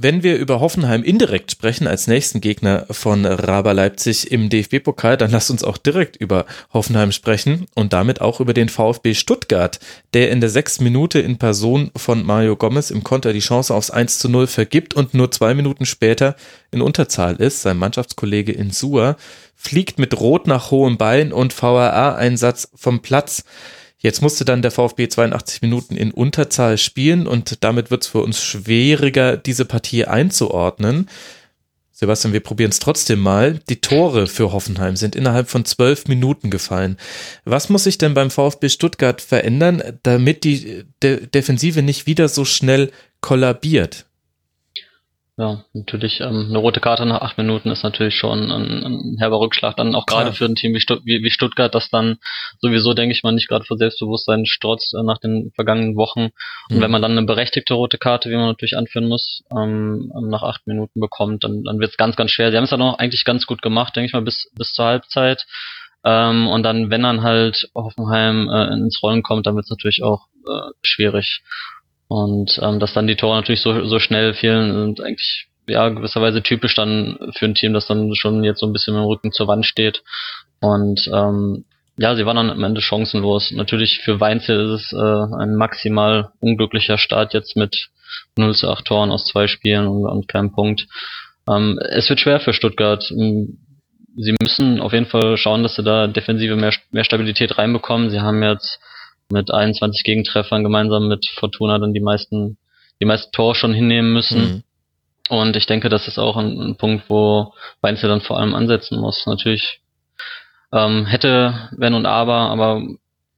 Wenn wir über Hoffenheim indirekt sprechen als nächsten Gegner von Raber Leipzig im DFB-Pokal, dann lasst uns auch direkt über Hoffenheim sprechen und damit auch über den VfB Stuttgart, der in der sechsten Minute in Person von Mario Gomez im Konter die Chance aufs 1 zu 0 vergibt und nur zwei Minuten später in Unterzahl ist. Sein Mannschaftskollege Insua fliegt mit Rot nach hohem Bein und VAA-Einsatz vom Platz. Jetzt musste dann der VfB 82 Minuten in Unterzahl spielen und damit wird es für uns schwieriger, diese Partie einzuordnen. Sebastian, wir probieren es trotzdem mal. Die Tore für Hoffenheim sind innerhalb von zwölf Minuten gefallen. Was muss sich denn beim VfB Stuttgart verändern, damit die De Defensive nicht wieder so schnell kollabiert? Ja, natürlich. Ähm, eine rote Karte nach acht Minuten ist natürlich schon ein, ein herber Rückschlag. Dann auch gerade für ein Team wie, Stutt wie, wie, Stuttgart, das dann sowieso, denke ich mal, nicht gerade vor Selbstbewusstsein strotzt äh, nach den vergangenen Wochen. Und mhm. wenn man dann eine berechtigte rote Karte, wie man natürlich anführen muss, ähm, nach acht Minuten bekommt, dann, dann wird es ganz, ganz schwer. Sie haben es dann auch eigentlich ganz gut gemacht, denke ich mal, bis, bis zur Halbzeit. Ähm, und dann, wenn dann halt Hoffenheim äh, ins Rollen kommt, dann wird es natürlich auch äh, schwierig. Und ähm, dass dann die Tore natürlich so, so schnell fielen, sind eigentlich ja gewisserweise typisch dann für ein Team, das dann schon jetzt so ein bisschen mit dem Rücken zur Wand steht. Und ähm, ja, sie waren dann am Ende chancenlos. Natürlich für Weinzel ist es äh, ein maximal unglücklicher Start jetzt mit 0 zu 8 Toren aus zwei Spielen und, und keinem Punkt. Ähm, es wird schwer für Stuttgart. Ähm, sie müssen auf jeden Fall schauen, dass sie da defensive mehr, mehr Stabilität reinbekommen. Sie haben jetzt mit 21 Gegentreffern gemeinsam mit Fortuna dann die meisten, die meisten Tore schon hinnehmen müssen. Mhm. Und ich denke, das ist auch ein, ein Punkt, wo Weinzel dann vor allem ansetzen muss. Natürlich ähm, hätte Wenn und Aber, aber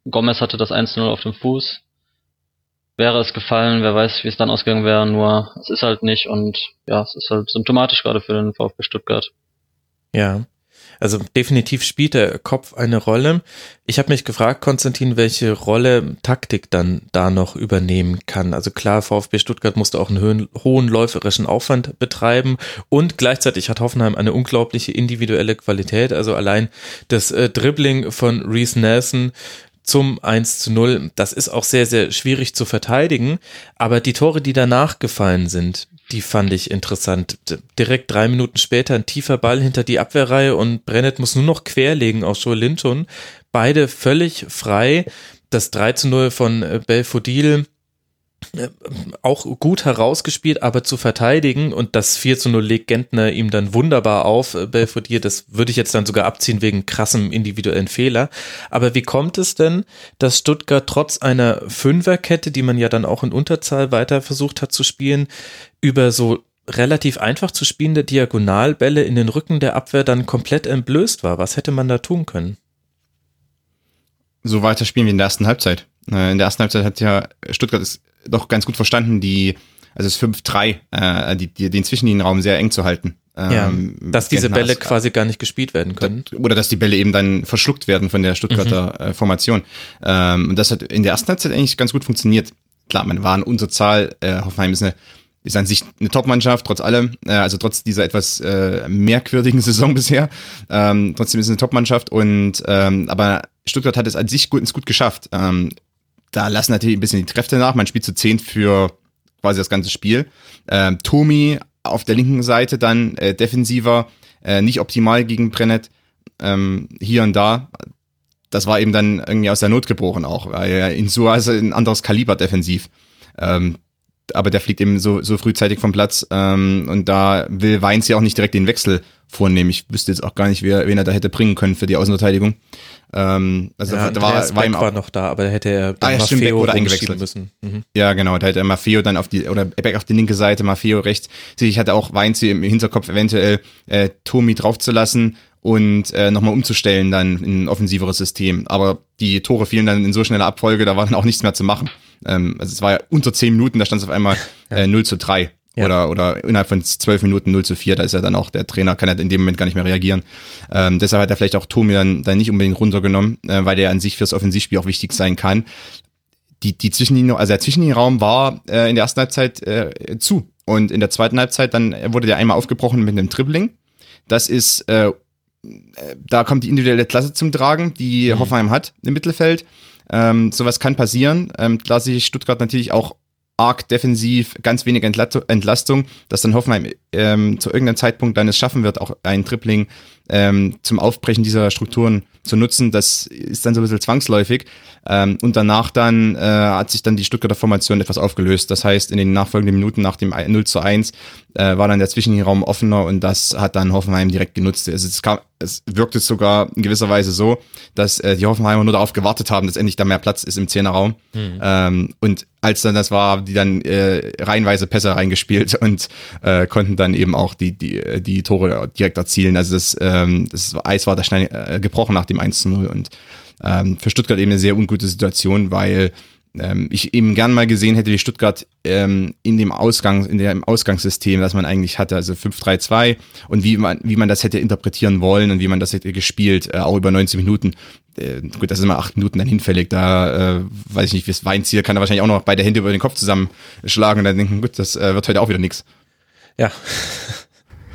Gomez hatte das 1-0 auf dem Fuß. Wäre es gefallen, wer weiß, wie es dann ausgegangen wäre, nur es ist halt nicht und ja, es ist halt symptomatisch gerade für den VfB Stuttgart. Ja. Also definitiv spielt der Kopf eine Rolle. Ich habe mich gefragt, Konstantin, welche Rolle Taktik dann da noch übernehmen kann. Also klar, VfB Stuttgart musste auch einen hohen, hohen läuferischen Aufwand betreiben und gleichzeitig hat Hoffenheim eine unglaubliche individuelle Qualität. Also allein das äh, Dribbling von Reese Nelson zum 1 zu 0. Das ist auch sehr, sehr schwierig zu verteidigen. Aber die Tore, die danach gefallen sind, die fand ich interessant. Direkt drei Minuten später ein tiefer Ball hinter die Abwehrreihe und Brennet muss nur noch querlegen auf Joel Linton. Beide völlig frei. Das 3 zu 0 von äh, Belfodil auch gut herausgespielt, aber zu verteidigen und das 4 zu 0 legt Gentner ihm dann wunderbar auf, äh, Belfodil, das würde ich jetzt dann sogar abziehen wegen krassem individuellen Fehler. Aber wie kommt es denn, dass Stuttgart trotz einer Fünferkette, die man ja dann auch in Unterzahl weiter versucht hat zu spielen, über so relativ einfach zu spielende Diagonalbälle in den Rücken der Abwehr dann komplett entblößt war? Was hätte man da tun können? So weiter spielen wie in der ersten Halbzeit. Äh, in der ersten Halbzeit hat ja Stuttgart ist doch ganz gut verstanden, die, also das 5-3, äh, die, die, den Zwischenlinienraum sehr eng zu halten. Ja, ähm, dass diese Bälle quasi gar nicht gespielt werden können. Oder dass die Bälle eben dann verschluckt werden von der Stuttgarter mhm. äh, Formation. Ähm, und das hat in der ersten Halbzeit eigentlich ganz gut funktioniert. Klar, man war in Unterzahl, äh, Hoffenheim ist eine ist an sich eine Top-Mannschaft, trotz allem, äh, also trotz dieser etwas äh, merkwürdigen Saison bisher. Ähm, trotzdem ist es eine Top-Mannschaft und ähm, aber Stuttgart hat es an sich gut, ins gut geschafft. Da lassen natürlich ein bisschen die Kräfte nach. Man spielt zu zehn für quasi das ganze Spiel. Ähm, Tomi auf der linken Seite dann äh, defensiver, äh, nicht optimal gegen Brennet. Ähm, hier und da. Das war eben dann irgendwie aus der Not geboren auch. Weil Insua ist ein anderes Kaliber defensiv. Ähm, aber der fliegt eben so, so frühzeitig vom Platz ähm, und da will Weins ja auch nicht direkt den Wechsel vornehmen. Ich wüsste jetzt auch gar nicht, wer, wen er da hätte bringen können für die Außenverteidigung. Ähm, also ja, da war, war, ihm auch, war noch da, aber da hätte er ah, ja, stimmt, Maffeo eingewechselt müssen. Mhm. Ja, genau, da hätte er Maffeo dann auf die, oder Beck auf die linke Seite, Maffeo rechts. Ich hatte auch Weinz im Hinterkopf eventuell äh, Tomi draufzulassen und äh, nochmal umzustellen dann in ein offensiveres System. Aber die Tore fielen dann in so schneller Abfolge, da war dann auch nichts mehr zu machen. Ähm, also es war ja unter zehn Minuten, da stand es auf einmal äh, 0 zu 3. Ja. Oder, oder innerhalb von zwölf Minuten 0 zu 4, da ist ja dann auch der Trainer, kann ja in dem Moment gar nicht mehr reagieren. Ähm, deshalb hat er vielleicht auch Tomi dann, dann nicht unbedingt runtergenommen, äh, weil der an sich fürs Offensivspiel auch wichtig sein kann. Die, die Zwischenlinie, also der Zwischenraum war äh, in der ersten Halbzeit äh, zu. Und in der zweiten Halbzeit dann wurde der einmal aufgebrochen mit einem Dribbling. Das ist äh, da kommt die individuelle Klasse zum Tragen, die mhm. Hoffenheim hat im Mittelfeld. Ähm, sowas kann passieren. Ähm, da sich Stuttgart natürlich auch arg defensiv, ganz wenig Entlastung, dass dann Hoffenheim ähm, zu irgendeinem Zeitpunkt dann es schaffen wird, auch ein Tripling ähm, zum Aufbrechen dieser Strukturen zu nutzen. Das ist dann so ein bisschen zwangsläufig. Ähm, und danach dann äh, hat sich dann die Stuttgarter Formation etwas aufgelöst. Das heißt, in den nachfolgenden Minuten nach dem 0 zu 1 äh, war dann der Zwischenraum offener und das hat dann Hoffenheim direkt genutzt. Also es, kam, es wirkte sogar in gewisser Weise so, dass äh, die Hoffenheimer nur darauf gewartet haben, dass endlich da mehr Platz ist im Zehnerraum. Mhm. Ähm, und als dann das war, die dann äh, reihenweise Pässe reingespielt und äh, konnten dann eben auch die, die, die Tore direkt erzielen. Also das, ähm, das Eis war da schnell äh, gebrochen nach dem 1 zu 0 und ähm, für Stuttgart eben eine sehr ungute Situation, weil ähm, ich eben gern mal gesehen hätte, wie Stuttgart ähm, in dem Ausgang, in dem Ausgangssystem, das man eigentlich hatte, also 5-3-2 und wie man, wie man das hätte interpretieren wollen und wie man das hätte gespielt, äh, auch über 90 Minuten. Äh, gut, das ist immer acht Minuten dann hinfällig. Da äh, weiß ich nicht, wie es Weinziel kann er wahrscheinlich auch noch beide Hände über den Kopf zusammenschlagen und dann denken, gut, das äh, wird heute auch wieder nix. Ja.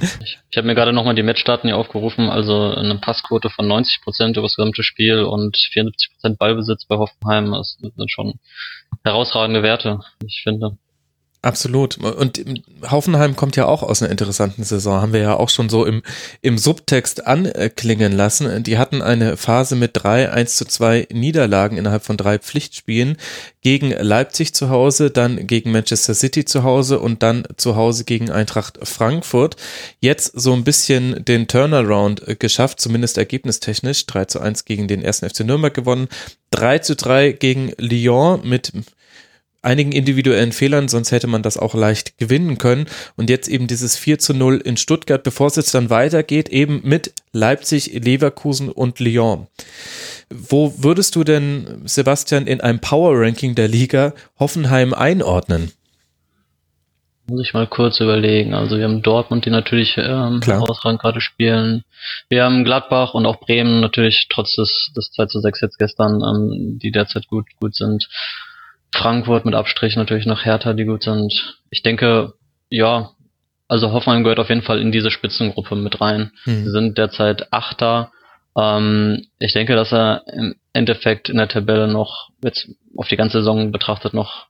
Ich, ich habe mir gerade nochmal die Matchdaten hier aufgerufen, also eine Passquote von 90 Prozent über das gesamte Spiel und 74 Prozent Ballbesitz bei Hoffenheim. Das sind schon herausragende Werte, ich finde. Absolut. Und Hoffenheim kommt ja auch aus einer interessanten Saison, haben wir ja auch schon so im, im Subtext anklingen lassen. Die hatten eine Phase mit drei 1 zu 2 Niederlagen innerhalb von drei Pflichtspielen gegen Leipzig zu Hause, dann gegen Manchester City zu Hause und dann zu Hause gegen Eintracht Frankfurt. Jetzt so ein bisschen den Turnaround geschafft, zumindest ergebnistechnisch. 3 zu 1 gegen den ersten FC Nürnberg gewonnen. 3 zu 3 gegen Lyon mit einigen individuellen Fehlern, sonst hätte man das auch leicht gewinnen können. Und jetzt eben dieses 4 zu 0 in Stuttgart, bevor es jetzt dann weitergeht, eben mit Leipzig, Leverkusen und Lyon. Wo würdest du denn, Sebastian, in einem Power-Ranking der Liga Hoffenheim einordnen? Muss ich mal kurz überlegen. Also wir haben Dortmund, die natürlich ähm, herausragend gerade spielen. Wir haben Gladbach und auch Bremen natürlich trotz des, des 2 zu 6 jetzt gestern, ähm, die derzeit gut, gut sind. Frankfurt mit Abstrich natürlich noch Hertha, die gut sind. Ich denke, ja, also Hoffenheim gehört auf jeden Fall in diese Spitzengruppe mit rein. Mhm. Sie sind derzeit Achter. Ähm, ich denke, dass er im Endeffekt in der Tabelle noch jetzt auf die ganze Saison betrachtet noch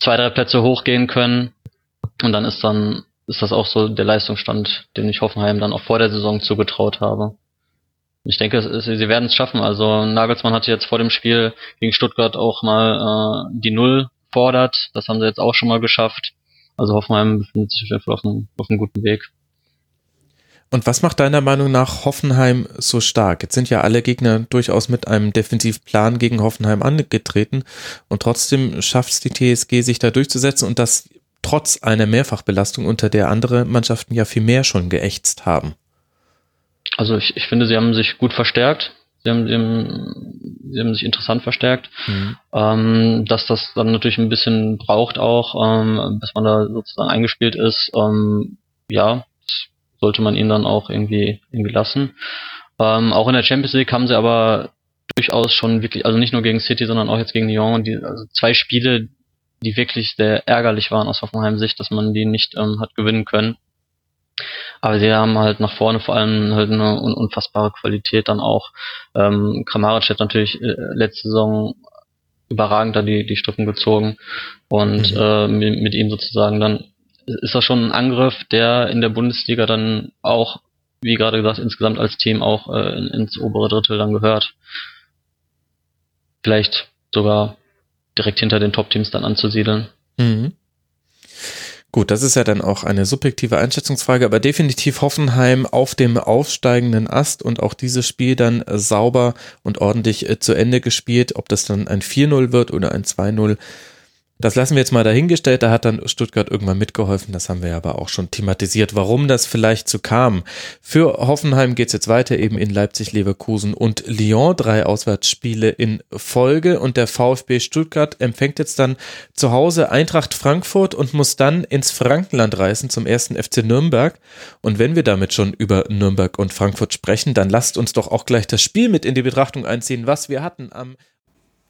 zwei, drei Plätze hochgehen können. Und dann ist dann, ist das auch so der Leistungsstand, den ich Hoffenheim dann auch vor der Saison zugetraut habe. Ich denke, sie werden es schaffen. Also Nagelsmann hatte jetzt vor dem Spiel gegen Stuttgart auch mal äh, die Null fordert. Das haben sie jetzt auch schon mal geschafft. Also Hoffenheim befindet sich auf einem, auf einem guten Weg. Und was macht deiner Meinung nach Hoffenheim so stark? Jetzt sind ja alle Gegner durchaus mit einem Defensivplan gegen Hoffenheim angetreten und trotzdem schafft es die TSG, sich da durchzusetzen und das trotz einer Mehrfachbelastung, unter der andere Mannschaften ja viel mehr schon geächtzt haben. Also ich, ich finde, sie haben sich gut verstärkt. Sie haben, sie haben, sie haben sich interessant verstärkt. Mhm. Ähm, dass das dann natürlich ein bisschen braucht auch, ähm, bis man da sozusagen eingespielt ist. Ähm, ja, sollte man ihn dann auch irgendwie, irgendwie lassen. Ähm, auch in der Champions League haben sie aber durchaus schon wirklich, also nicht nur gegen City, sondern auch jetzt gegen Lyon, die, also zwei Spiele, die wirklich sehr ärgerlich waren aus Hoffenheim Sicht, dass man die nicht ähm, hat gewinnen können. Aber sie haben halt nach vorne vor allem halt eine unfassbare Qualität dann auch. Ähm, Kramaric hat natürlich äh, letzte Saison überragend da die, die Strippen gezogen und mhm. äh, mit, mit ihm sozusagen dann ist das schon ein Angriff, der in der Bundesliga dann auch, wie gerade gesagt, insgesamt als Team auch äh, in, ins obere Drittel dann gehört. Vielleicht sogar direkt hinter den Top-Teams dann anzusiedeln. Mhm. Gut, das ist ja dann auch eine subjektive Einschätzungsfrage, aber definitiv Hoffenheim auf dem aufsteigenden Ast und auch dieses Spiel dann sauber und ordentlich äh, zu Ende gespielt. Ob das dann ein 4-0 wird oder ein 2-0, das lassen wir jetzt mal dahingestellt. Da hat dann Stuttgart irgendwann mitgeholfen. Das haben wir aber auch schon thematisiert, warum das vielleicht so kam. Für Hoffenheim geht's jetzt weiter eben in Leipzig, Leverkusen und Lyon. Drei Auswärtsspiele in Folge. Und der VfB Stuttgart empfängt jetzt dann zu Hause Eintracht Frankfurt und muss dann ins Frankenland reisen zum ersten FC Nürnberg. Und wenn wir damit schon über Nürnberg und Frankfurt sprechen, dann lasst uns doch auch gleich das Spiel mit in die Betrachtung einziehen, was wir hatten am